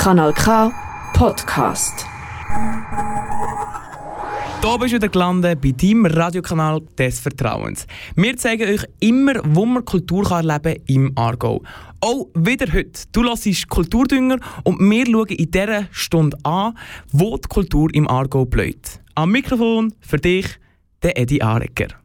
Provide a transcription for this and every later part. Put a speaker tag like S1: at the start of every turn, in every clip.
S1: Kanal K Podcast.
S2: Da bist du wieder gelandet bei deinem Radiokanal des Vertrauens. Wir zeigen euch immer, wo man Kultur kann im Aargau. Auch wieder heute. Du hörst Kulturdünger und wir schauen in dieser Stunde an, wo die Kultur im Aargau bleibt. Am Mikrofon für dich, der Eddie Arecker.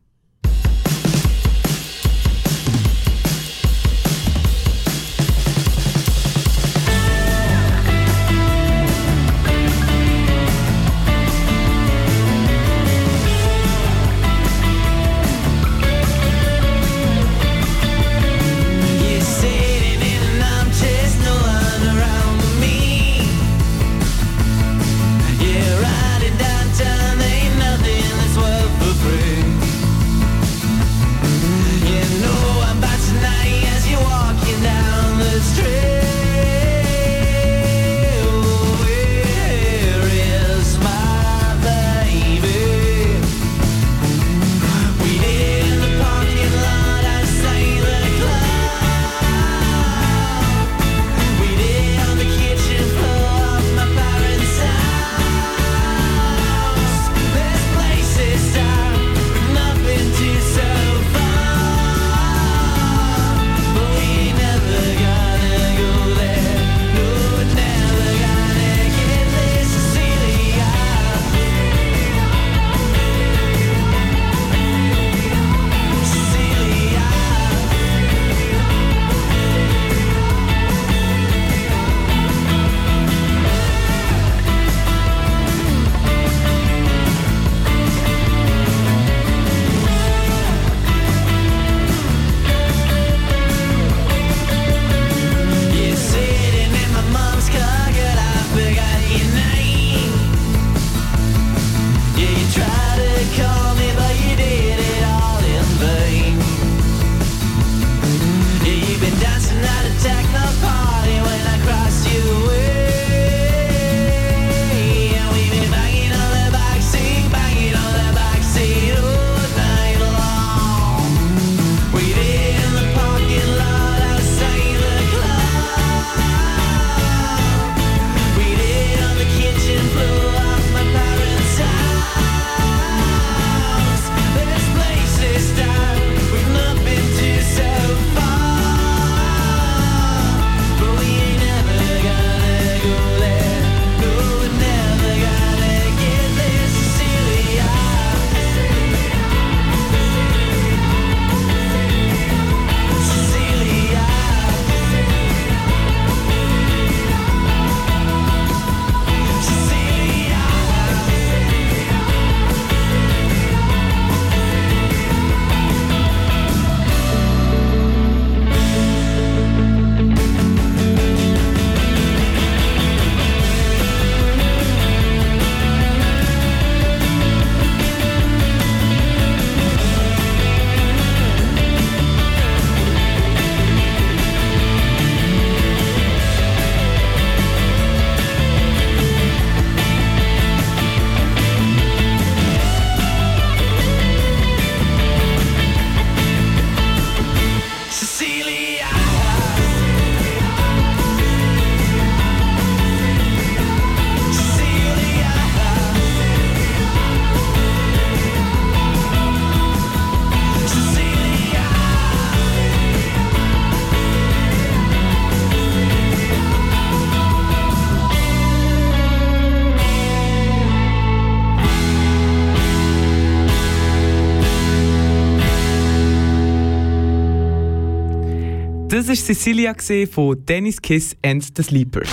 S2: War Cecilia von Dennis Kiss and the Sleepers.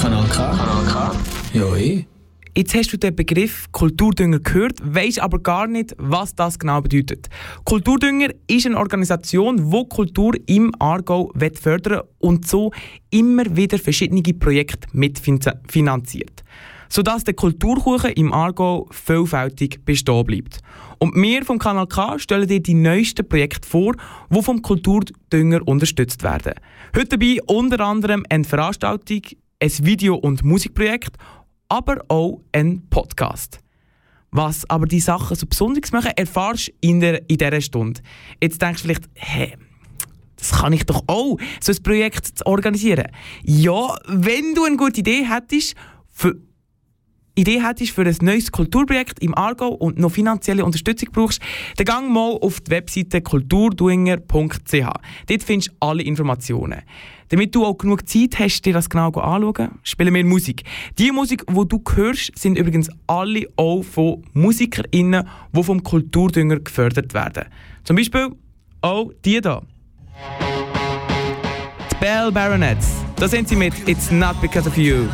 S3: Kanal K.
S4: Kanal K.
S3: Ja, ich.
S2: Jetzt hast du den Begriff Kulturdünger gehört, weißt aber gar nicht, was das genau bedeutet. Kulturdünger ist eine Organisation, die Kultur im Aargau fördern und so immer wieder verschiedene Projekte mitfinanziert sodass der Kulturkuchen im Aargau vielfältig bestehen bleibt. Und wir vom Kanal K stellen dir die neuesten Projekte vor, die vom Kulturdünger unterstützt werden. Heute dabei unter anderem eine Veranstaltung, ein Video- und Musikprojekt, aber auch ein Podcast. Was aber die Sachen so besonders machen, erfahrst du in, der, in dieser Stunde. Jetzt denkst du vielleicht, hä,
S5: das kann ich doch auch, so ein Projekt zu organisieren. Ja, wenn du eine gute Idee hättest, für Idee hättest für ein neues Kulturprojekt im Aargau und noch finanzielle Unterstützung brauchst, dann gang mal auf die Webseite kulturduinger.ch. Dort findest du alle Informationen. Damit du auch genug Zeit hast, dir das genau anzuschauen, spielen wir Musik. Die Musik, die du hörst, sind übrigens alle auch von MusikerInnen, die vom Kulturdünger gefördert werden. Zum Beispiel auch die hier. Die Bell Baronets. Da sind sie mit It's Not Because of You.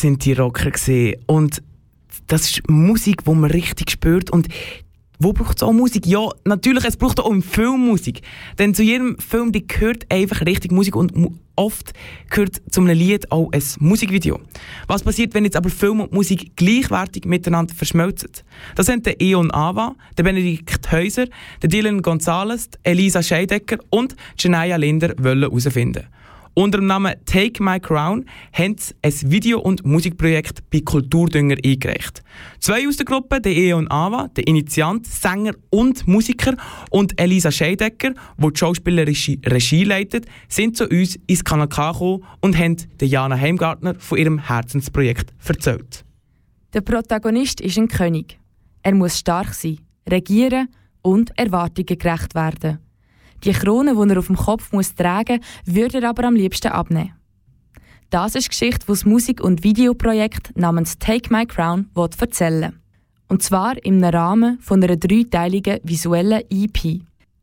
S5: Sind die Rocker gesehen und das ist Musik, wo man richtig spürt und wo braucht es auch Musik? Ja, natürlich, es braucht auch im Film Musik. Denn zu jedem Film die gehört einfach richtig Musik und oft gehört zu einem Lied auch ein Musikvideo. Was passiert, wenn jetzt aber Film und Musik gleichwertig miteinander verschmelzen? Das sind der Eon Ava, der Benedikt Häuser, der Dylan Gonzalez, Elisa Scheidecker und Janaya Linder wollen herausfinden. Unter dem Namen Take My Crown haben sie ein Video- und Musikprojekt bei Kulturdünger eingereicht. Zwei aus der Gruppe, der Eon Ava, der Initiant, Sänger und Musiker, und Elisa Scheidecker, die die schauspielerische Regie leitet, sind zu uns ins Kanal gekommen und haben Jana Heimgartner von ihrem Herzensprojekt erzählt.
S6: Der Protagonist ist ein König. Er muss stark sein, regieren und Erwartungen gerecht werden. Die Krone, die er auf dem Kopf muss tragen muss, würde er aber am liebsten abnehmen. Das ist die Geschichte, die das Musik- und Videoprojekt namens Take My Crown erzählen Und zwar im Rahmen von einer dreiteiligen visuellen EP.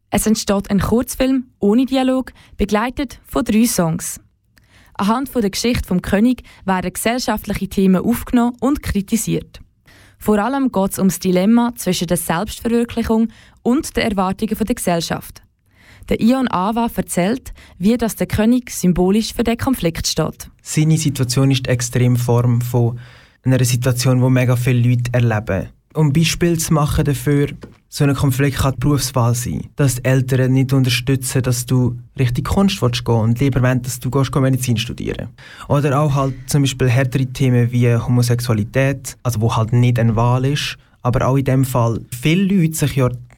S6: Es entsteht ein Kurzfilm ohne Dialog, begleitet von drei Songs. Anhand der Geschichte vom König werden gesellschaftliche Themen aufgenommen und kritisiert. Vor allem geht es um das Dilemma zwischen der Selbstverwirklichung und den Erwartungen der Gesellschaft. Der Ion Ava erzählt, wie das der König symbolisch für den Konflikt steht.
S7: Seine Situation ist die Extremform von einer Situation, die mega viele Leute erleben. Um Beispiel zu machen dafür, so ein Konflikt kann die Berufswahl sein. Dass die Eltern nicht unterstützen, dass du richtig Kunst willst gehen und lieber wollen, dass du gehst, Medizin studieren Oder auch halt zum Beispiel härtere Themen wie Homosexualität, also wo halt nicht eine Wahl ist, aber auch in dem Fall viele Leute sich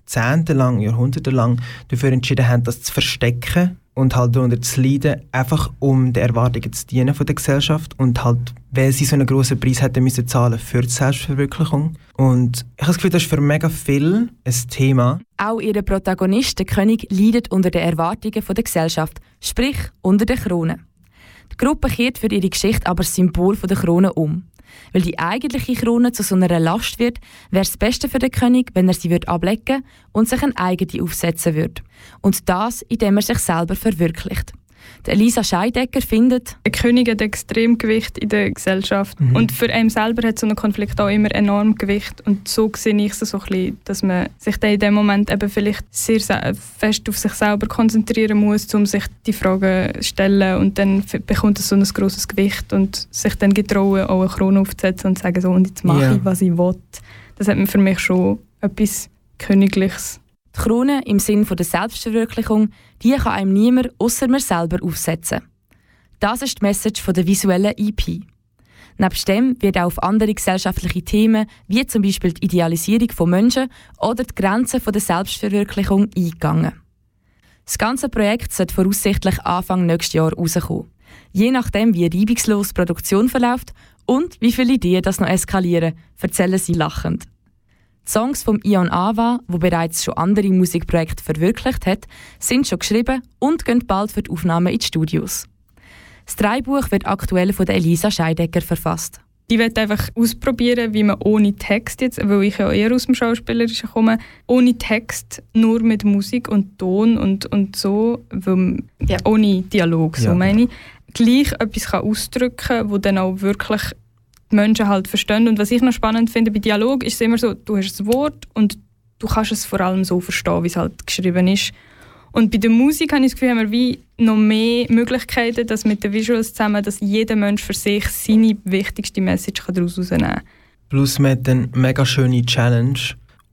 S7: jahrzehntelang, jahrhundertelang dafür entschieden haben, das zu verstecken und halt darunter zu leiden, einfach um den Erwartungen zu dienen von der Gesellschaft und halt, weil sie so einen grossen Preis hätten müssen zahlen für die Selbstverwirklichung. Und ich habe das Gefühl, das ist für mega viel ein Thema.
S6: Auch ihre Protagonist, der König, leidet unter den Erwartungen von der Gesellschaft, sprich unter der Krone. Die Gruppe kehrt für ihre Geschichte aber das Symbol von der Krone um. Weil die eigentliche Krone zu so einer Last wird, wäre es Beste für den König, wenn er sie würde ablegen und sich eine eigene aufsetzen würde. Und das, indem er sich selber verwirklicht. Elisa Scheidecker findet,
S8: ein König hat extrem Gewicht in der Gesellschaft mhm. und für einen selber hat so ein Konflikt auch immer enorm Gewicht und so sehe ich es so ein bisschen, dass man sich dann in dem Moment eben vielleicht sehr fest auf sich selber konzentrieren muss, um sich die Fragen zu stellen und dann bekommt es so ein grosses Gewicht und sich dann getrauen, auch eine Krone aufzusetzen und zu sagen so und jetzt mache yeah. ich, was ich will. Das hat für mich schon etwas Königliches.
S6: Die Krone im Sinn der Selbstverwirklichung, die kann einem niemand außer mir selber aufsetzen. Das ist die Message der visuellen EP. Nebst dem wird auch auf andere gesellschaftliche Themen, wie zum Beispiel die Idealisierung von Menschen oder die Grenzen der Selbstverwirklichung eingegangen. Das ganze Projekt sollte voraussichtlich Anfang nächstes Jahr rauskommen. Je nachdem, wie reibungslos die Produktion verläuft und wie viele Ideen das noch eskalieren, erzählen sie lachend. Die Songs von Ion Ava, wo bereits schon andere Musikprojekte verwirklicht hat, sind schon geschrieben und gehen bald für die Aufnahme in die Studios. Das Dreibuch wird aktuell von Elisa Scheidecker verfasst.
S8: Ich werde einfach ausprobieren, wie man ohne Text jetzt, weil ich ja eher aus dem Schauspielerischen komme, ohne Text, nur mit Musik und Ton und, und so, weil, ja. ohne Dialog, so ja. meine ich, gleich etwas kann ausdrücken kann, das dann auch wirklich die Menschen halt verstehen. Und was ich noch spannend finde bei Dialog, ist es immer so, du hast ein Wort und du kannst es vor allem so verstehen, wie es halt geschrieben ist. Und bei der Musik habe ich das Gefühl, haben wir wie noch mehr Möglichkeiten, dass mit den Visuals zusammen, dass jeder Mensch für sich seine wichtigste Message daraus herausnehmen kann.
S7: Plus mit eine mega schöne Challenge,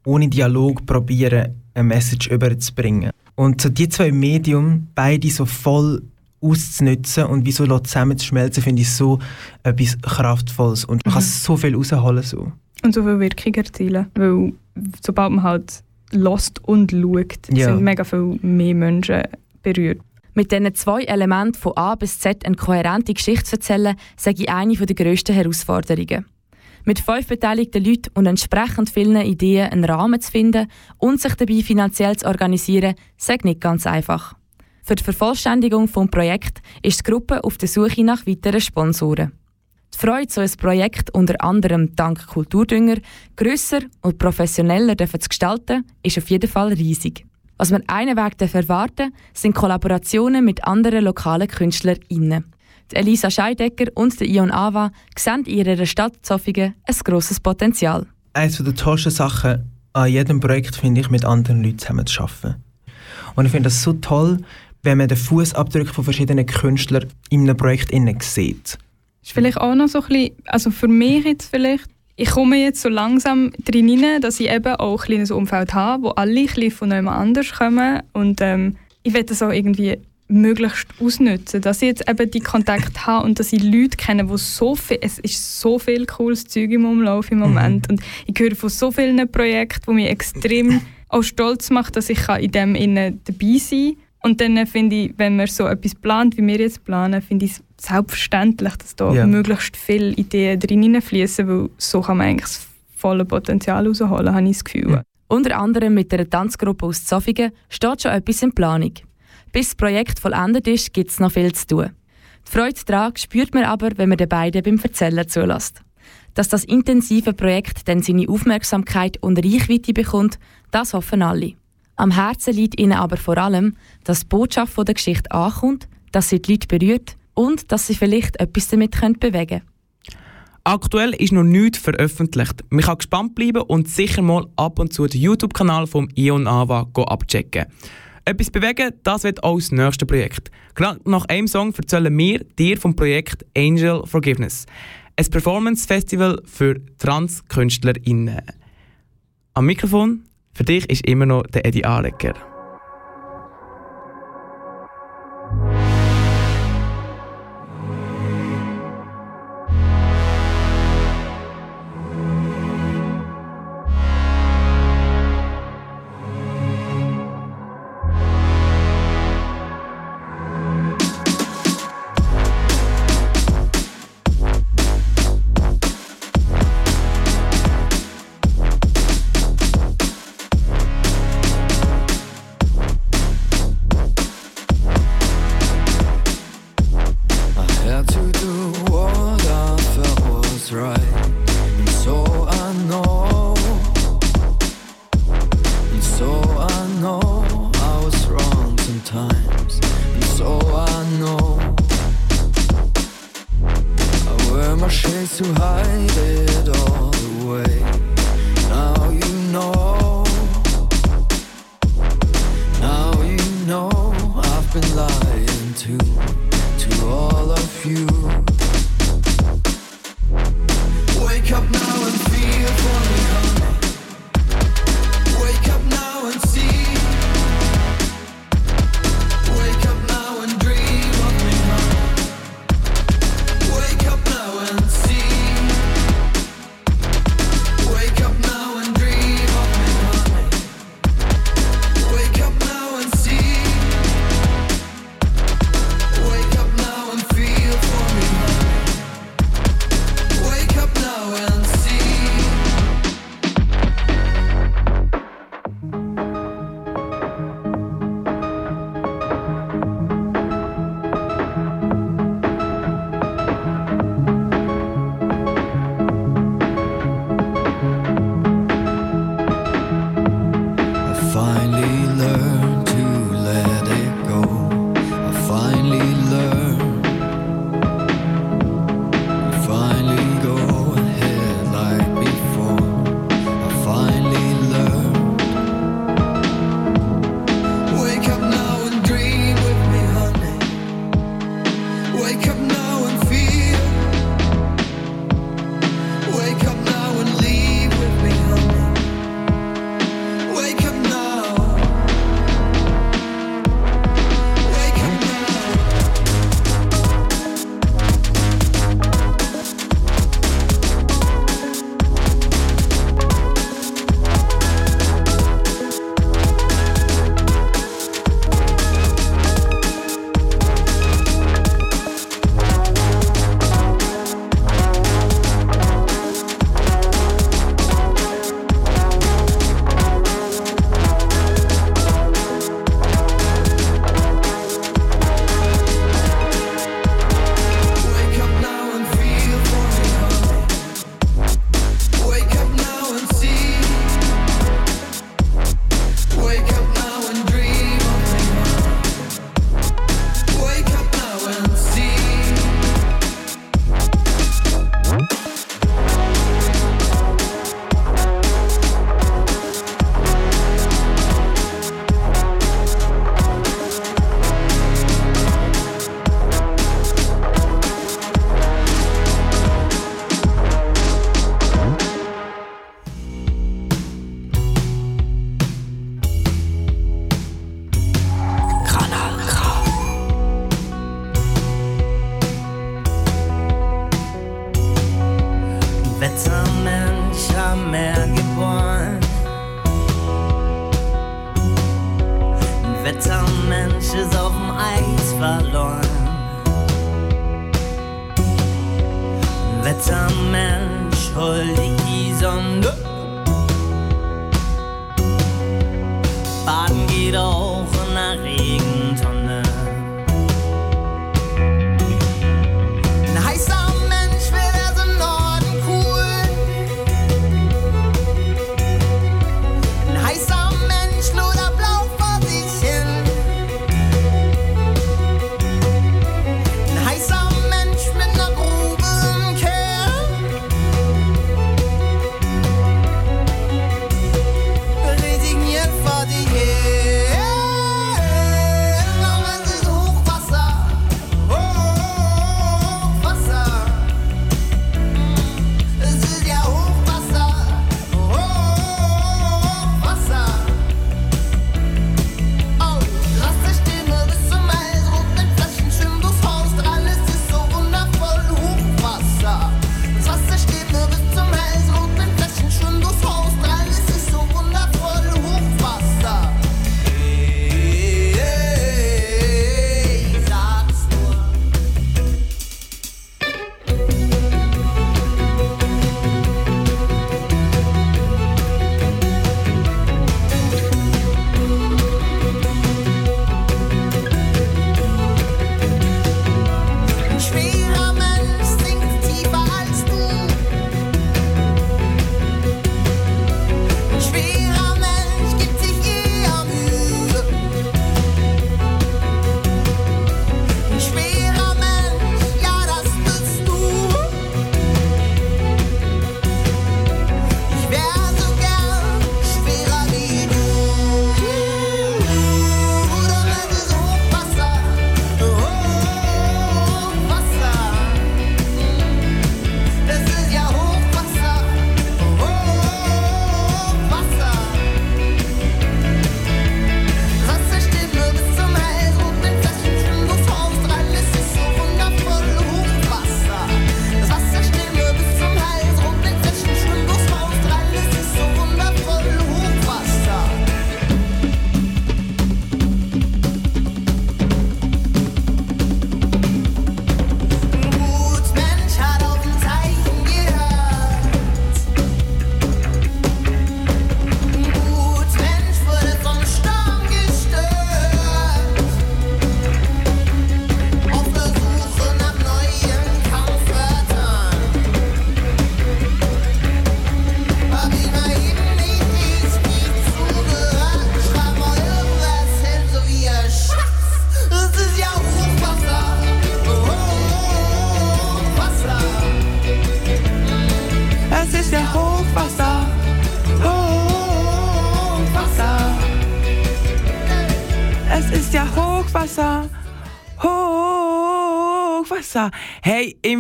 S7: ohne Dialog probieren, eine Message überzubringen. Und so die zwei Medien, beide so voll auszunutzen und wie so zusammenzuschmelzen, finde ich so etwas Kraftvolles und man mhm. kann so viel rausholen. So.
S8: Und so viel Wirkung erzielen, weil sobald man halt lost und schaut, ja. sind mega viel mehr Menschen berührt.
S6: Mit diesen zwei Elementen von A bis Z eine kohärente Geschichte zu erzählen, sage ich eine der grössten Herausforderungen. Mit fünf beteiligten Leuten und entsprechend vielen Ideen einen Rahmen zu finden und sich dabei finanziell zu organisieren, sage nicht ganz einfach. Für die Vervollständigung des Projekts ist die Gruppe auf der Suche nach weiteren Sponsoren. Die Freude, so ein Projekt unter anderem dank Kulturdünger grösser und professioneller zu gestalten, ist auf jeden Fall riesig. Was man einen Weg erwarten sind Kollaborationen mit anderen lokalen KünstlerInnen. Die Elisa Scheidecker und der Ion Ava sehen in ihrer Stadt Zofingen ein grosses Potenzial.
S7: Eines der tollsten Sachen an jedem Projekt finde ich, mit anderen Leuten zusammen zu arbeiten. Und ich finde das so toll, wenn man den Fußabdruck von verschiedenen Künstlern in einem Projekt sieht.
S8: Ist vielleicht auch noch so ein bisschen, also für mich jetzt vielleicht, ich komme jetzt so langsam drin rein, dass ich eben auch ein kleines Umfeld habe, wo alle ein bisschen von jemand anders kommen und ähm, ich will das auch irgendwie möglichst ausnutzen, dass ich jetzt eben die Kontakte habe und dass ich Leute kenne, wo so viel, es ist so viel cooles Zeug im Umlauf im Moment mhm. und ich höre von so vielen Projekten, die mich extrem auch stolz macht, dass ich in dem innen dabei sein kann und dann finde ich, wenn man so etwas plant, wie wir jetzt planen, finde ich es selbstverständlich, dass da yeah. möglichst viele Ideen drin hineinfließen, weil so kann man eigentlich das volle Potenzial herausholen, habe ich das Gefühl. Ja.
S6: Unter anderem mit einer Tanzgruppe aus Zofingen steht schon etwas in Planung. Bis das Projekt vollendet ist, gibt es noch viel zu tun. Die Freude daran spürt man aber, wenn man den beiden beim Erzählen zulässt. Dass das intensive Projekt dann seine Aufmerksamkeit und Reichweite bekommt, das hoffen alle. Am Herzen liegt ihnen aber vor allem, dass die Botschaft der Geschichte ankommt, dass sie die Leute berührt und dass sie vielleicht etwas damit bewegen können.
S5: Aktuell ist noch nichts veröffentlicht. Man kann gespannt bleiben und sicher mal ab und zu den YouTube-Kanal vom Ion Ava abchecken. Etwas bewegen, das wird auch das nächste Projekt. Gerade nach einem Song erzählen wir dir vom Projekt Angel Forgiveness. Ein Performance-Festival für Trans-KünstlerInnen. Am Mikrofon für dich ist immer noch der Eddie Arecker.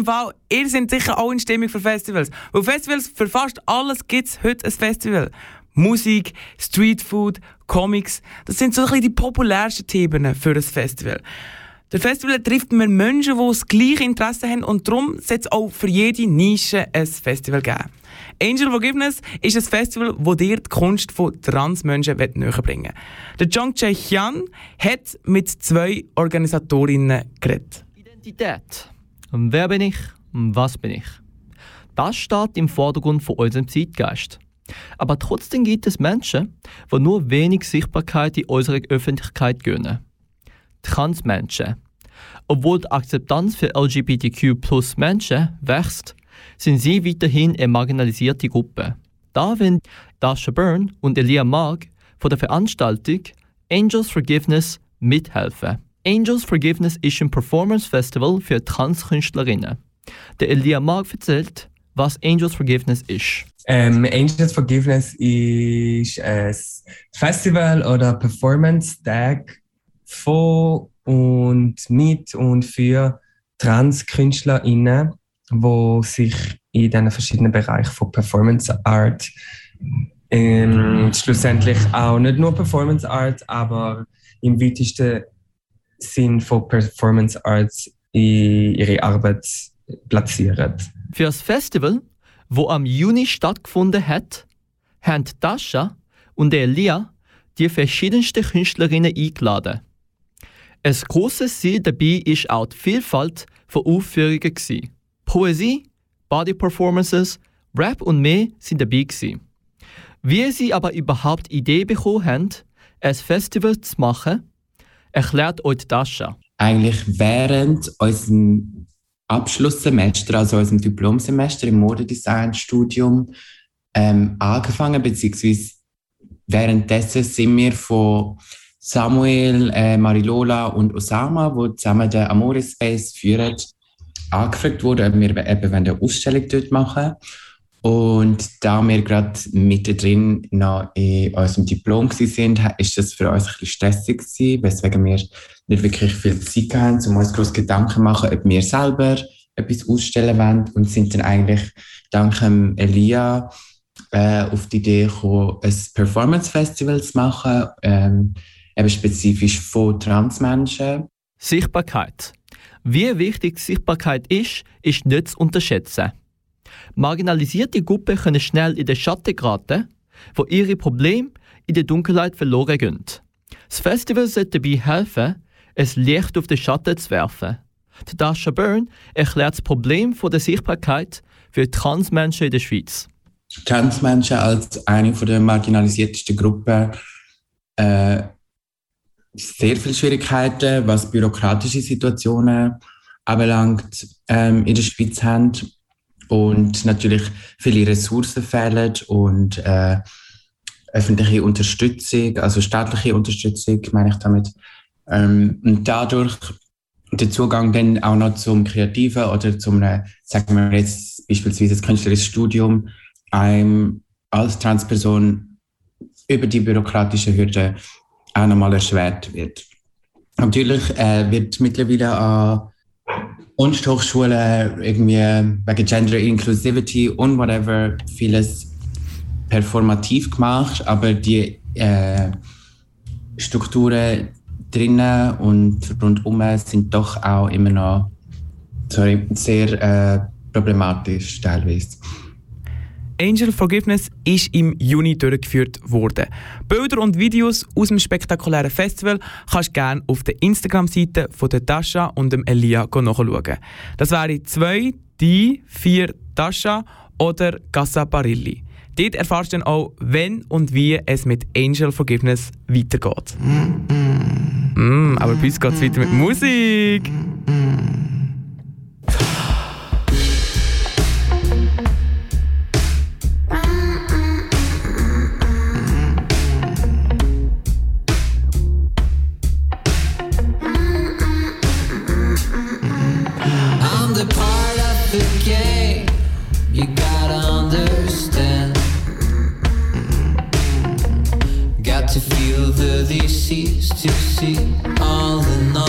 S9: Fall, ihr seid sicher auch in Stimmung für Festivals. Weil Festivals, für fast alles gibt es heute ein Festival. Musik, Streetfood, Comics, das sind so ein die populärsten Themen für ein Festival. Der Festival trifft man Menschen, die das gleiche Interesse haben und darum soll es auch für jede Nische ein Festival geben. Angel Forgiveness ist ein Festival, das dir die Kunst von Transmenschen näher bringen Der Jong Jae Hyun hat mit zwei Organisatorinnen geredet.
S10: Identität. Wer bin ich? Was bin ich? Das steht im Vordergrund von unserem Zeitgeist. Aber trotzdem gibt es Menschen, die nur wenig Sichtbarkeit in unserer Öffentlichkeit gönnen. Transmenschen. Obwohl die Akzeptanz für LGBTQ plus Menschen wächst, sind sie weiterhin eine marginalisierte Gruppe. Da wollen Dasha Byrne und Elia Mag von der Veranstaltung Angels Forgiveness mithelfen. Angels Forgiveness ist ein Performance Festival für Transkünstlerinnen. Der Elia Mag erzählt, was Angels Forgiveness ist.
S11: Ähm, Angels Forgiveness ist ein Festival oder Performance Tag von und mit und für Transkünstlerinnen wo sich in diesen verschiedenen Bereichen von Performance Art ähm, schlussendlich auch nicht nur Performance Art, aber im weitesten Sinn von Performance Arts ihre Arbeit platzieren.
S10: Für das Festival, wo am Juni stattgefunden hat, haben Tascha und Elia die verschiedensten Künstlerinnen eingeladen. Ein grosses Ziel dabei ist auch die Vielfalt von Aufführungen. Poesie, Body Performances, Rap und mehr sind dabei gewesen. Wie sie aber überhaupt die Idee bekommen haben, ein Festival zu machen, erklärt euch Dasha.
S12: Eigentlich während unserem Abschlusssemester, also unserem Diplomsemester im Modedesign-Studium, ähm, angefangen, beziehungsweise währenddessen sind wir von Samuel, äh, Marilola und Osama, die zusammen den Amore Space führen, angefragt worden, ob wir eben eine Ausstellung dort machen und da wir gerade mittendrin noch in unserem Diplom sind, ist das für uns ein bisschen stressig gewesen, weswegen wir nicht wirklich viel Zeit haben, um uns groß Gedanken zu machen, ob wir selber etwas ausstellen wollen und sind dann eigentlich dank Elia äh, auf die Idee gekommen, ein Performance Festival zu machen, ähm, eben spezifisch von Transmenschen.
S10: Sichtbarkeit. Wie wichtig Sichtbarkeit ist, ist nicht zu unterschätzen. Marginalisierte Gruppen können schnell in den Schatten geraten, wo ihre Probleme in der Dunkelheit verloren gehen. Das Festival sollte dabei helfen, ein Licht auf den Schatten zu werfen. Dasha Byrne erklärt das Problem der Sichtbarkeit für Transmenschen in der Schweiz.
S12: Transmenschen als eine der marginalisiertesten Gruppen äh, sehr viele Schwierigkeiten, was bürokratische Situationen anbelangt, ähm, in der Schweiz haben. Und natürlich viele Ressourcen fehlen und äh, öffentliche Unterstützung, also staatliche Unterstützung, meine ich damit. Ähm, und dadurch der Zugang dann auch noch zum Kreativen oder zum, sagen wir jetzt beispielsweise das künstlerische Studium, einem als Transperson über die bürokratische Hürde auch nochmal erschwert wird. Natürlich äh, wird mittlerweile an Kunsthochschulen irgendwie wegen Gender Inclusivity und whatever vieles performativ gemacht, aber die äh, Strukturen drinnen und rundum sind doch auch immer noch sorry, sehr äh, problematisch teilweise.
S9: Angel Forgiveness ist im Juni durchgeführt worden. Bilder und Videos aus dem spektakulären Festival kannst du gerne auf der Instagram-Seite von der Tascha und dem Elia nachschauen. Das wäre zwei, die, vier Tascha oder Gassa Barilli. Dort erfährst du dann auch, wenn und wie es mit Angel Forgiveness weitergeht. Mm, mm aber bei uns geht es weiter mit Musik.
S13: Cease to see all in all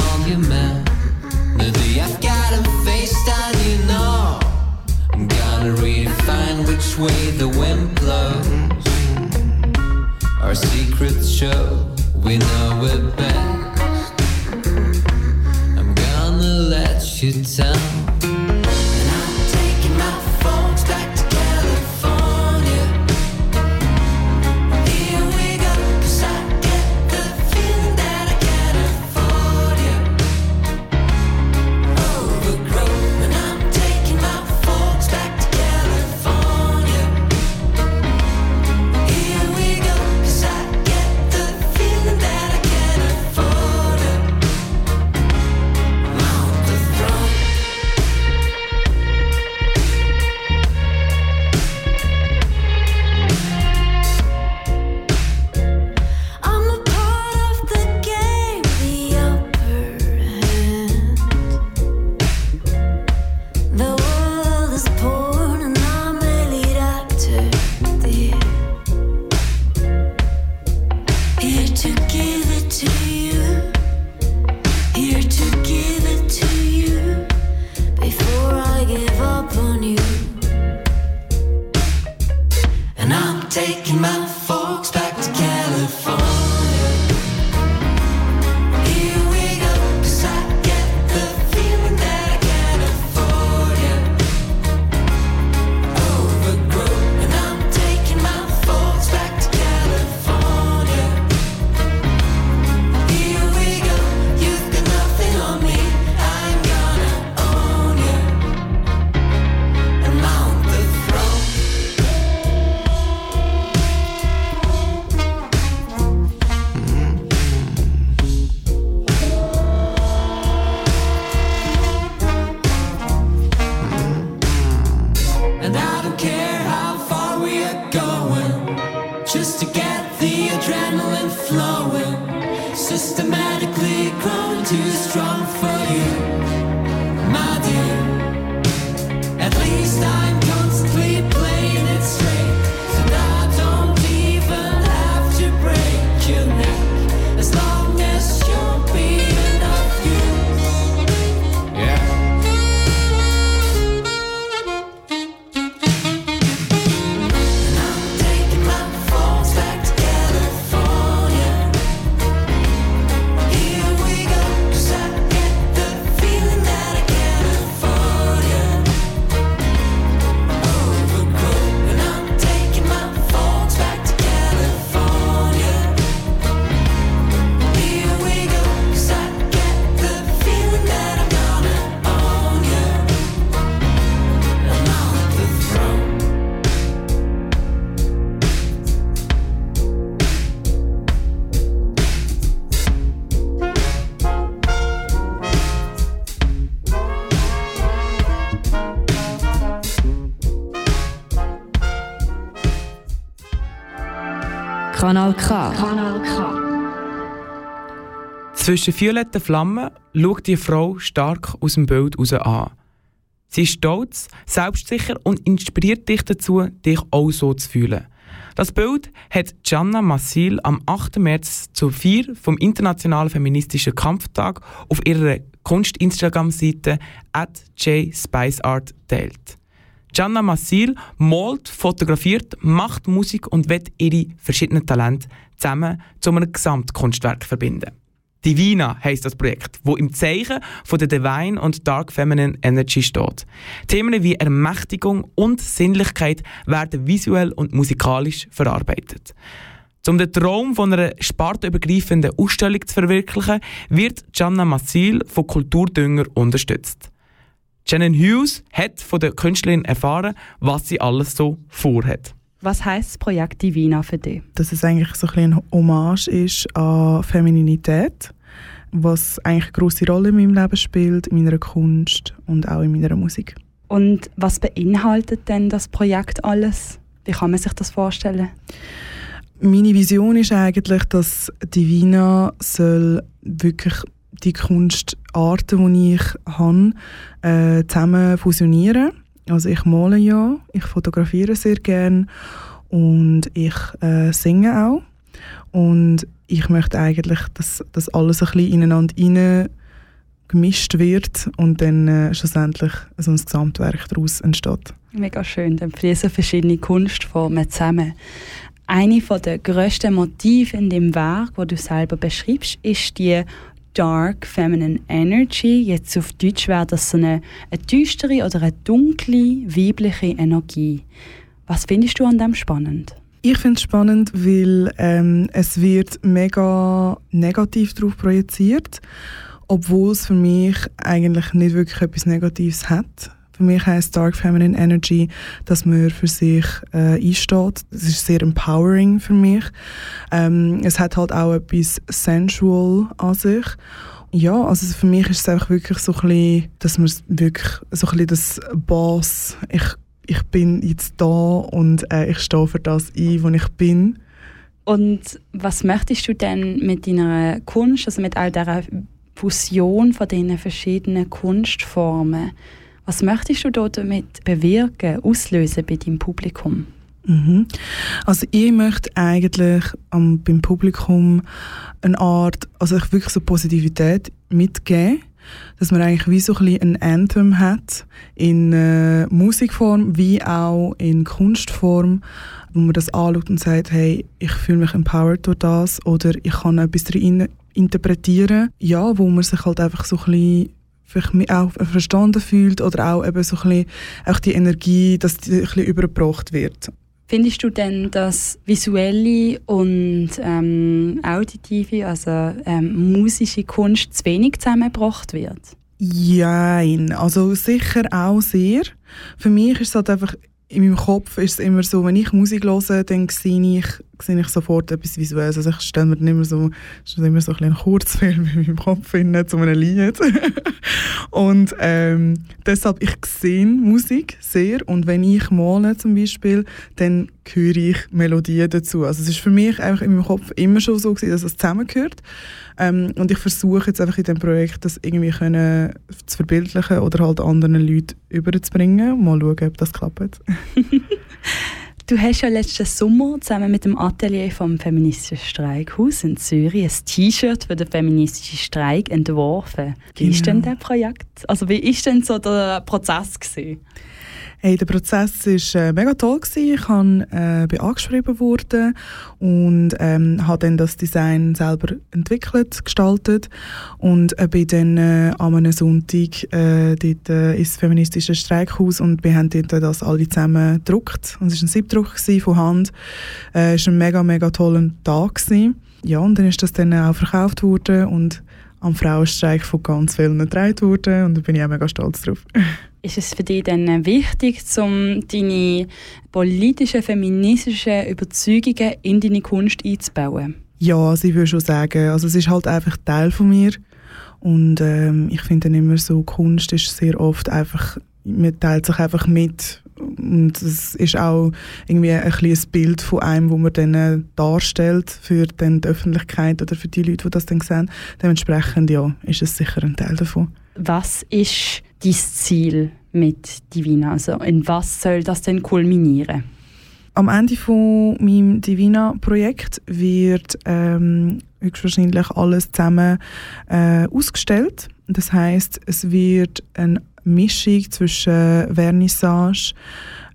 S9: Zwischen violetten Flammen schaut die Frau stark aus dem Bild raus an. Sie ist stolz, selbstsicher und inspiriert dich dazu, dich auch so zu fühlen. Das Bild hat Gianna Massil am 8. März zur Feier vom Internationalen Feministischen Kampftag auf ihrer Kunst-Instagram-Seite at jspiceart teilt. Gianna Massil malt, fotografiert, macht Musik und wird ihre verschiedenen Talente zusammen zu einem Gesamtkunstwerk verbinden. Divina heisst das Projekt, wo im Zeichen von der Divine und Dark Feminine Energy steht. Themen wie Ermächtigung und Sinnlichkeit werden visuell und musikalisch verarbeitet. Um den Traum von einer spartenübergreifenden Ausstellung zu verwirklichen, wird Gianna Massil von Kulturdünger unterstützt. Shannon Hughes hat von der Künstlerin erfahren, was sie alles so vorhat.
S14: Was heißt das Projekt Divina für dich?
S15: dass es eigentlich so ein eine Hommage ist an Femininität, was eigentlich eine grosse Rolle in meinem Leben spielt, in meiner Kunst und auch in meiner Musik.
S14: Und was beinhaltet denn das Projekt alles? Wie kann man sich das vorstellen?
S15: Meine Vision ist eigentlich, dass Divina soll wirklich die Kunstarten, die ich habe, äh, zusammen fusionieren. Also ich male ja, ich fotografiere sehr gerne und ich äh, singe auch. Und ich möchte eigentlich, dass das alles ein bisschen ineinander rein gemischt wird und dann äh, schlussendlich so ein Gesamtwerk daraus entsteht.
S14: Mega schön, dann fließen verschiedene Kunstformen zusammen. Eine der grössten Motive in dem Werk, das du selber beschreibst, ist die Dark Feminine Energy. Jetzt auf Deutsch wäre das eine, eine düstere oder eine dunkle weibliche Energie. Was findest du an dem spannend?
S15: Ich finde es spannend, weil ähm, es wird mega negativ darauf projiziert, obwohl es für mich eigentlich nicht wirklich etwas Negatives hat. Für mich heißt Dark Feminine Energy, dass man für sich äh, einsteht. Das ist sehr empowering für mich. Ähm, es hat halt auch etwas sensual an sich. Ja, also für mich ist es einfach wirklich so ein bisschen, dass man wirklich so ein bisschen das Boss, ich, ich bin jetzt da und äh, ich stehe für das ein, wo ich bin.
S14: Und was möchtest du denn mit deiner Kunst, also mit all dieser Fusion von diesen verschiedenen Kunstformen, was möchtest du damit bewirken, auslösen bei deinem Publikum?
S15: Mhm. Also ich möchte eigentlich ähm, beim Publikum eine Art, also ich wirklich so Positivität mitgeben, dass man eigentlich wie so ein, bisschen ein Anthem hat in äh, Musikform wie auch in Kunstform, wo man das anschaut und sagt, hey, ich fühle mich empowered durch das oder ich kann etwas drin interpretieren, ja, wo man sich halt einfach so ein bisschen vielleicht auch verstanden fühlt oder auch eben so ein bisschen auch die Energie, dass die ein bisschen übergebracht wird.
S14: Findest du denn, dass visuelle und ähm, auditive, also ähm, musische Kunst zu wenig zusammengebracht wird?
S15: Nein, also sicher auch sehr. Für mich ist es halt einfach in meinem Kopf ist es immer so, wenn ich Musik höre, dann sehe ich, sehe ich sofort etwas Visuelles. Also ich stelle mir immer so, so ein kleiner Kurzfilm in meinem Kopf hin, zu einem Lied. und ähm, deshalb, ich sehe Musik sehr und wenn ich male zum Beispiel, dann höre ich Melodien dazu. Also es ist für mich einfach in meinem Kopf immer schon so gewesen, dass es zusammengehört. Ähm, und ich versuche jetzt einfach in diesem Projekt das irgendwie können zu verbildlichen oder halt anderen Leuten überzubringen. Mal schauen, ob das klappt.
S14: Du hast ja letzten Sommer zusammen mit dem Atelier vom Feministischen Streikhaus in Zürich ein T-Shirt für den feministischen Streik entworfen. Wie genau. ist denn das Projekt? Also wie ist denn so der Prozess gewesen?
S15: Hey, der Prozess war äh, mega toll. Gewesen. Ich habe, äh, bin angeschrieben worden und ähm, habe dann das Design selber entwickelt, gestaltet und äh, bin dann äh, an einem Sonntag äh, dort äh, ins feministische Streikhaus und wir haben dort das alle zusammen gedruckt. Und es war ein Siebdruck von Hand. Äh, es war ein mega, mega toller Tag. Gewesen. Ja, und dann ist das dann auch verkauft worden und am Frauenstreik von ganz vielen getragen worden und da bin ich auch mega stolz drauf.
S14: Ist es für dich dann wichtig, um deine politischen, feministischen Überzeugungen in deine Kunst einzubauen?
S15: Ja, also ich würde schon sagen, also es ist halt einfach Teil von mir und ähm, ich finde dann immer so, Kunst ist sehr oft einfach, man teilt sich einfach mit und es ist auch irgendwie ein kleines Bild von einem, wo man dann äh, darstellt für dann die Öffentlichkeit oder für die Leute, die das dann sehen. Dementsprechend ja, ist es sicher ein Teil davon.
S14: Was ist dein Ziel mit Divina? Also in was soll das denn kulminieren?
S15: Am Ende von meinem Divina-Projekt wird ähm, höchstwahrscheinlich alles zusammen äh, ausgestellt. Das heißt, es wird eine Mischung zwischen Vernissage,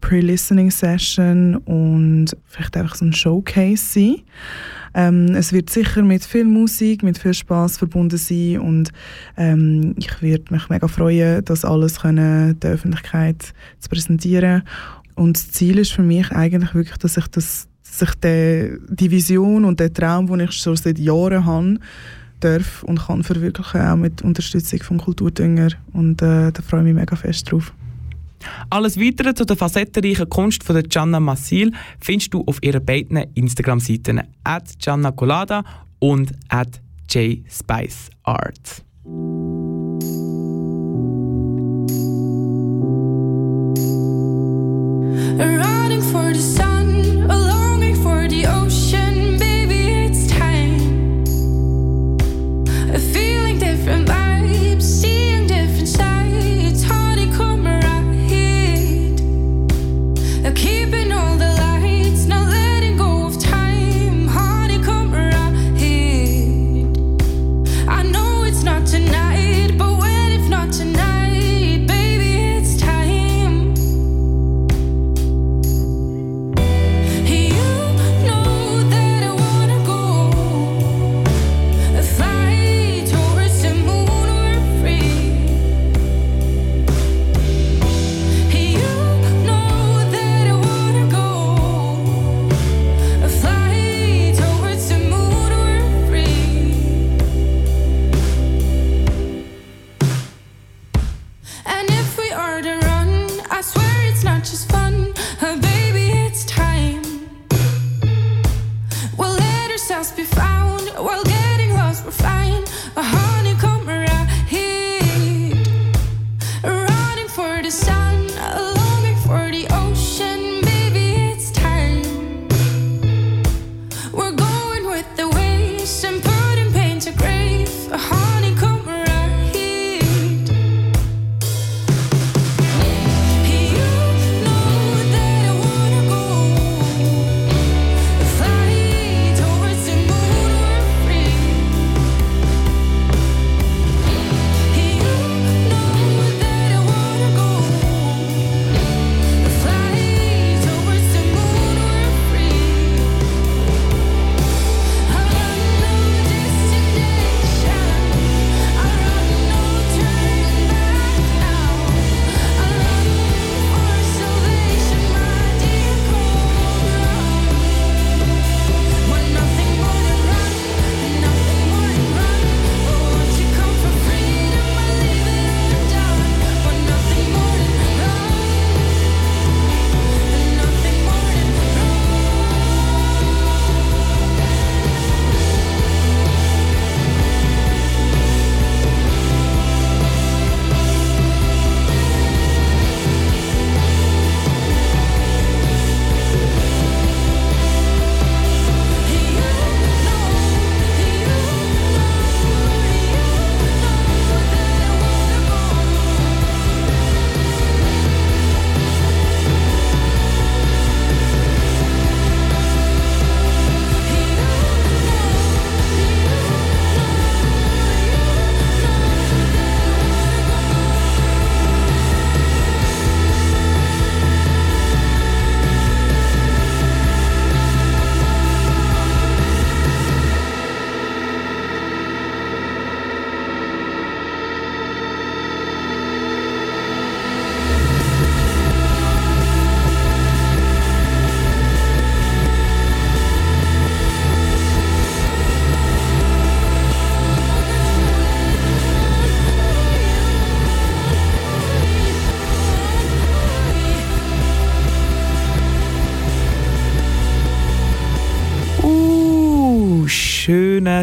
S15: Pre-Listening Session und vielleicht einfach so ein Showcase sein. Ähm, es wird sicher mit viel Musik, mit viel Spaß verbunden sein und ähm, ich würde mich mega freuen, das alles können der Öffentlichkeit zu präsentieren. Und das Ziel ist für mich eigentlich wirklich, dass ich das, dass die Vision und den Traum, den ich schon seit Jahren habe, darf und kann verwirklichen, auch mit Unterstützung von Kulturdünger. Und äh, da freue ich mich mega fest drauf.
S9: Alles Weitere zu der facettenreichen Kunst von Gianna Massil findest du auf ihren beiden Instagram-Seiten at Gianna Colada und at jspiceart.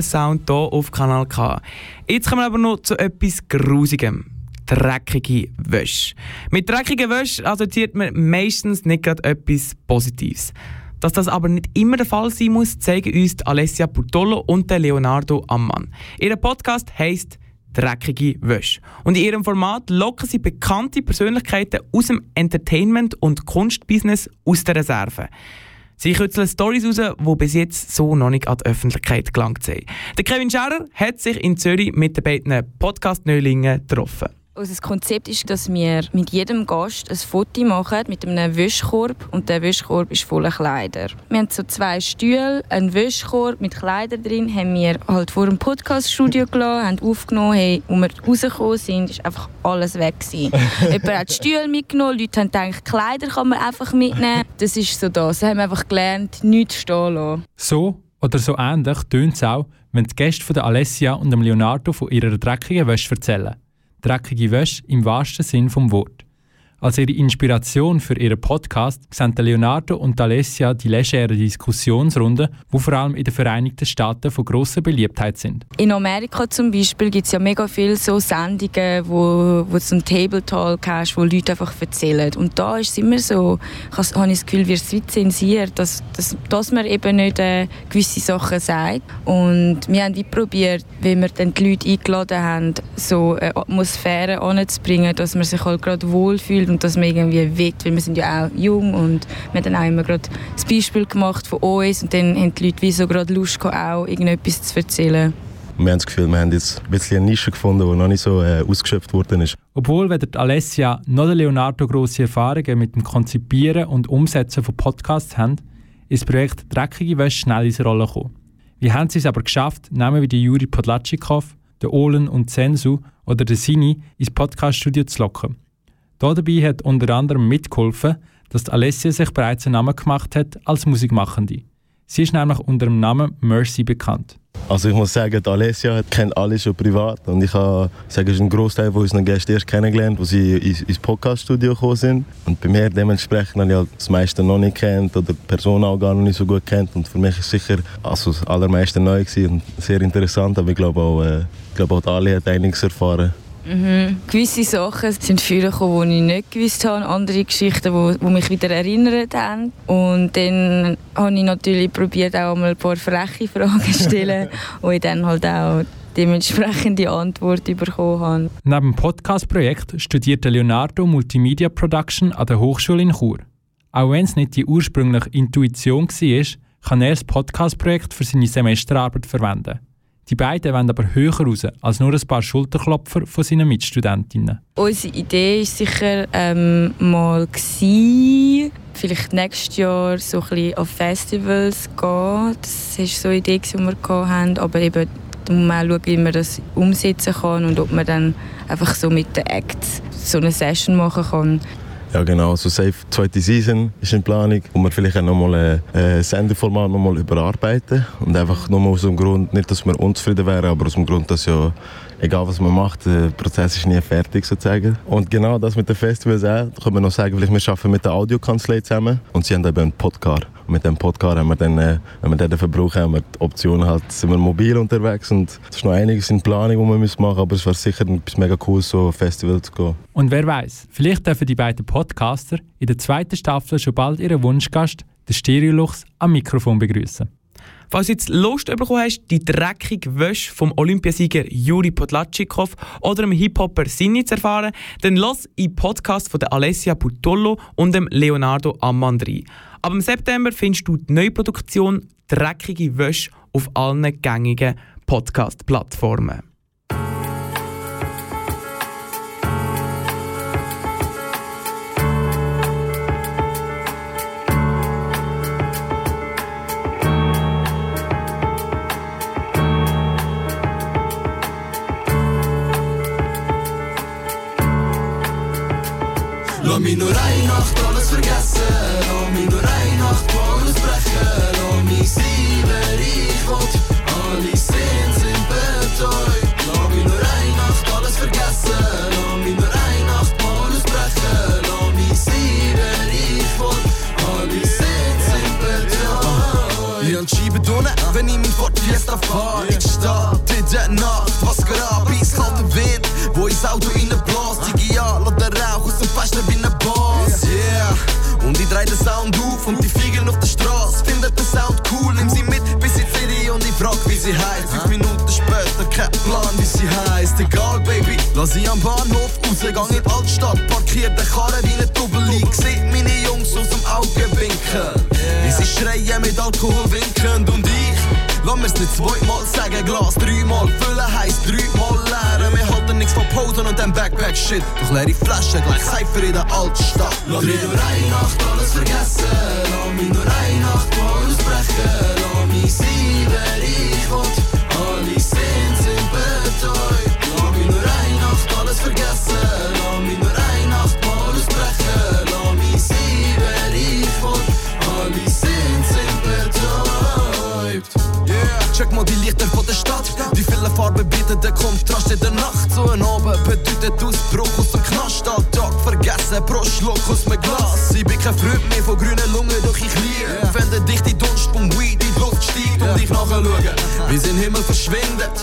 S9: Sound hier auf Kanal K. Jetzt kommen wir aber noch zu etwas Grusigem. Dreckige Wäsche. Mit dreckiger Wäsche assoziiert man meistens nicht gerade etwas Positives. Dass das aber nicht immer der Fall sein muss, zeigen uns Alessia Purtolo und Leonardo Ammann. Ihr Podcast heisst Dreckige Wäsche. Und in ihrem Format locken sie bekannte Persönlichkeiten aus dem Entertainment- und Kunstbusiness aus der Reserve. Sie kürzeln Stories raus, die bis jetzt so noch nicht an die Öffentlichkeit gelangt sind. Der Kevin Scherer hat sich in Zürich mit den beiden Podcast-Neulingen getroffen.
S16: Unser Konzept ist, dass wir mit jedem Gast ein Foto machen mit einem Wäschkorb und der Wäschkorb ist voller Kleider. Wir haben so zwei Stühle, einen Wäschkorb mit Kleidern drin, haben wir halt vor dem Podcaststudio gelassen, haben aufgenommen, hey, als wir rausgekommen sind, ist einfach alles weg gewesen. Jemand hat die Stühle mitgenommen, Leute haben gedacht, Kleider kann man einfach mitnehmen. Das ist so das. Wir haben einfach gelernt, nichts stehen lassen.
S17: So oder so ähnlich tönt es auch, wenn die Gäste von der Alessia und dem Leonardo von ihrer dreckigen Wäsche erzählen dreckige Wäsche im wahrsten Sinn vom Wort. Als ihre Inspiration für ihren Podcast sehen Leonardo und Alessia die legere Diskussionsrunde, die vor allem in den Vereinigten Staaten von grosser Beliebtheit sind.
S16: In Amerika zum Beispiel gibt es ja mega viele so Sendungen, wo, wo so ein Table Talk hast, wo Leute einfach erzählen. Und da ist es immer so, ich habe das Gefühl, wir sind zensiert, dass, dass, dass man eben nicht äh, gewisse Sachen sagt. Und wir haben wie probiert, wenn wir dann die Leute eingeladen haben, so eine Atmosphäre anzubringen, dass man sich halt gerade wohlfühlt und dass man irgendwie will, weil wir sind ja auch jung und wir haben dann auch immer gerade das Beispiel gemacht von uns und dann haben die Leute wie so gerade Lust gehabt, auch irgendetwas zu erzählen.
S18: Wir haben das Gefühl, wir haben jetzt ein bisschen eine Nische gefunden, die noch nicht so äh, ausgeschöpft worden ist.
S17: Obwohl weder Alessia noch der Leonardo grosse Erfahrungen mit dem Konzipieren und Umsetzen von Podcasts haben, ist das Projekt Dreckige Wäsche schnell ins Rollen gekommen. Wie haben sie es aber geschafft, Namen wie Juri Podlatschikow, der Olen und Sensu oder der Sini ins Podcaststudio zu locken? Dabei hat unter anderem mitgeholfen, dass Alessia sich bereits einen Namen gemacht hat als Musikmachende. Sie ist nämlich unter dem Namen Mercy bekannt.
S18: Also ich muss sagen, Alessia kennt alle schon privat und ich habe sagen, ist ein Großteil von unseren Gästen erst kennengelernt, wo sie ins Podcaststudio gekommen sind. Und bei mir dementsprechend habe ich halt das meiste noch nicht kennt oder die Person auch gar noch nicht so gut kennt. Und für mich ist sicher also das allermeiste neu und sehr interessant. Aber ich glaube auch, äh, ich glaube auch Ali hat einiges erfahren.
S16: Mhm. Gewisse Sachen sind vorgekommen, die ich nicht gewusst habe, andere Geschichten, die, die mich wieder erinnert haben. Und dann habe ich natürlich probiert, auch mal ein paar freche Fragen zu stellen, wo ich dann halt auch dementsprechende Antwort bekommen habe.
S17: Neben dem Podcast-Projekt studierte Leonardo Multimedia Production an der Hochschule in Chur. Auch wenn es nicht die ursprüngliche Intuition war, kann er das Podcast-Projekt für seine Semesterarbeit verwenden. Die beiden wollen aber höher raus als nur ein paar Schulterklopfer von seinen Mitstudentinnen.
S16: Unsere Idee war sicher ähm, mal, gewesen, vielleicht nächstes Jahr so ein bisschen auf Festivals gehen. Das war so eine Idee, die wir hatten. Aber eben, da muss man schauen, wie man das umsetzen kann und ob man dann einfach so mit den Acts so eine Session machen kann.
S18: Ja genau, so Safe zweite Season ist in Planung, wo wir vielleicht auch nochmal ein äh, Sendeformat nochmal überarbeiten und einfach nochmal aus dem Grund, nicht dass wir unzufrieden wären, aber aus dem Grund, dass ja egal was man macht, der Prozess ist nie fertig sozusagen. Und genau das mit den Festivals auch, da können wir noch sagen, vielleicht wir arbeiten mit der Audiokanzlei zusammen und sie haben eben einen Podcast. Und mit dem Podcast haben wir dann, äh, wenn wir den dafür brauchen, haben wir die Option halt, sind wir mobil unterwegs und es ist noch einiges in Planung, was wir müssen machen, aber es war sicher etwas mega cool, so ein Festival zu gehen.
S17: Und wer weiß, vielleicht dürfen die beiden Podcaster in der zweiten Staffel schon bald ihren Wunschgast, den Stereolux, am Mikrofon begrüßen.
S9: Falls du jetzt Lust bekommen hast, die dreckige Wäsche vom Olympiasieger Juri Podlatschikow oder dem Hip-Hopper Sinni zu erfahren, dann lass in Podcast von der Alessia Putollo und dem Leonardo Ammann rein. Ab im September findest du die neue Produktion «Dreckige Wäsche» auf allen gängigen Podcast-Plattformen.
S13: Om in nur eine Nacht alles vergessen. Om in de eine Nacht alles brechen. Om in sein, wer ich will. Alle Sinn sind Om in alles vergessen. om in alles brechen. Om in sein, wer ich will. Alle
S5: Ich entschiebe Tonnen, wenn ich mein Fiesta in der Nacht, was Wind, wo ich in de. Die Dreh den Sound auf und die fliegen auf der Straße. Findet den Sound cool, nimm sie mit bis in die City und ich frag, wie sie heißt. Fünf Minuten später, kein Plan, wie sie heißt. Egal, Baby, lass sie am Bahnhof raus, gang in die Altstadt, parkiert den Karren wie eine Doppellieg. Seht meine Jungs aus dem Auge winken. Wie sie schreien mit Alkohol winkend Lass mir's nicht zweimal sagen, Glas dreimal füllen heisst dreimal leeren. Wir halten nichts von Posen und dem Backpack-Shit. Doch leere Flaschen, gleich Cypher in der Altstadt. Lass mich nur eine Nacht alles vergessen. Lass mich nur eine Nacht mal ausbrechen. Lass mich sein, wer ich will. Alle sind betäubt. Lass mich nur eine Nacht alles vergessen. Lass mich nur eine Nacht mal ausbrechen. Check mal die Lichter von der Stadt. Die vielen Farben bieten den Kontrast in der Nacht. So ein Abend bedeutet Ausbruch aus dem Knast. Alltag vergessen pro aus dem Glas. Ich bin kein Freund mehr von grünen Lungen, doch ich liebe. Wenn der dichte Dunst vom Weed in die Luft steigt und ich nachher schaue, wie sie im Himmel verschwindet.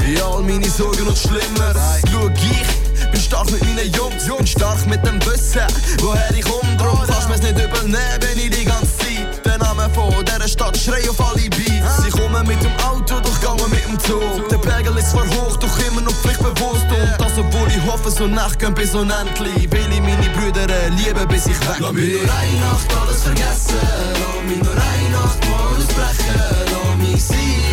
S5: Wie all meine Sorgen und Schlimmeres. Schau ich. Bin stark mit meinen Jungs, bin stark mit dem Wissen, woher ich komme. Drum kannst mir's nicht übernehmen, wenn ich die ganze Zeit den Namen von dieser Stadt schrei auf alle Beats. Komme mit dem Auto, doch gehe mit dem Zug. Der Pegel ist zwar hoch, doch immer noch pflichtbewusst. Und das, obwohl ich hoffe, so Nacht gehen bis unendlich. Will ich meine Brüder lieben, bis ich weg bin. Lass mich nur eine Nacht alles vergessen. Lass mich nur eine Nacht mal ausbrechen. Lass mich sein,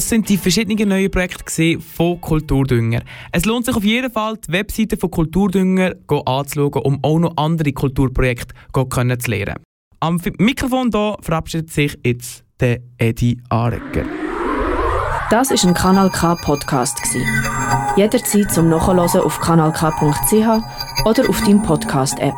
S9: Das sind die verschiedenen neuen Projekte von Kulturdünger. Es lohnt sich auf jeden Fall, die Webseite von Kulturdünger anzuschauen, um auch noch andere Kulturprojekte zu lernen. Am Mikrofon hier verabschiedet sich jetzt der Eddie Arecker.
S1: Das ist ein Kanal K Podcast. Jederzeit zum Nachhören auf kanalk.ch oder auf deinem Podcast App.